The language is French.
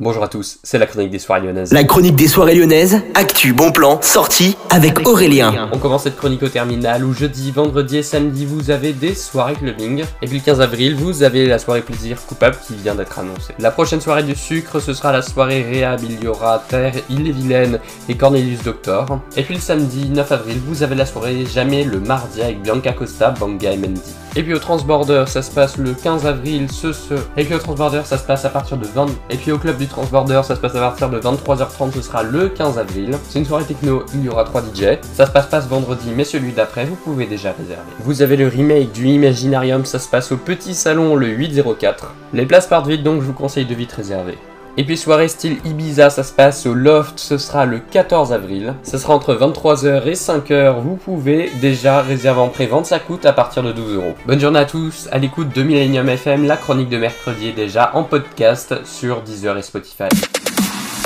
Bonjour à tous, c'est la chronique des soirées lyonnaises. La chronique des soirées lyonnaises, actu, bon plan, sortie avec Aurélien. On commence cette chronique au terminal où jeudi, vendredi et samedi vous avez des soirées clubbing. Et puis le 15 avril, vous avez la soirée plaisir coupable qui vient d'être annoncée. La prochaine soirée du sucre, ce sera la soirée réhab. Il y aura Terre, Ille-et-Vilaine et Cornelius Doctor. Et puis le samedi 9 avril, vous avez la soirée Jamais le mardi avec Bianca Costa, Banga et Mendy. Et puis au Transborder, ça se passe le 15 avril, ce ce. Et puis au Transborder, ça se passe à partir de 20. Et puis au club du Transborder, ça se passe à partir de 23h30, ce sera le 15 avril. C'est une soirée techno, il y aura 3 DJ. Ça se passe pas ce vendredi, mais celui d'après, vous pouvez déjà réserver. Vous avez le remake du Imaginarium, ça se passe au petit salon le 804. Les places partent vite, donc je vous conseille de vite réserver. Et puis soirée style Ibiza, ça se passe au Loft, ce sera le 14 avril. Ce sera entre 23h et 5h. Vous pouvez déjà réserver en pré-vente, ça coûte à partir de 12 euros. Bonne journée à tous, à l'écoute de Millennium FM, la chronique de mercredi déjà en podcast sur Deezer et Spotify.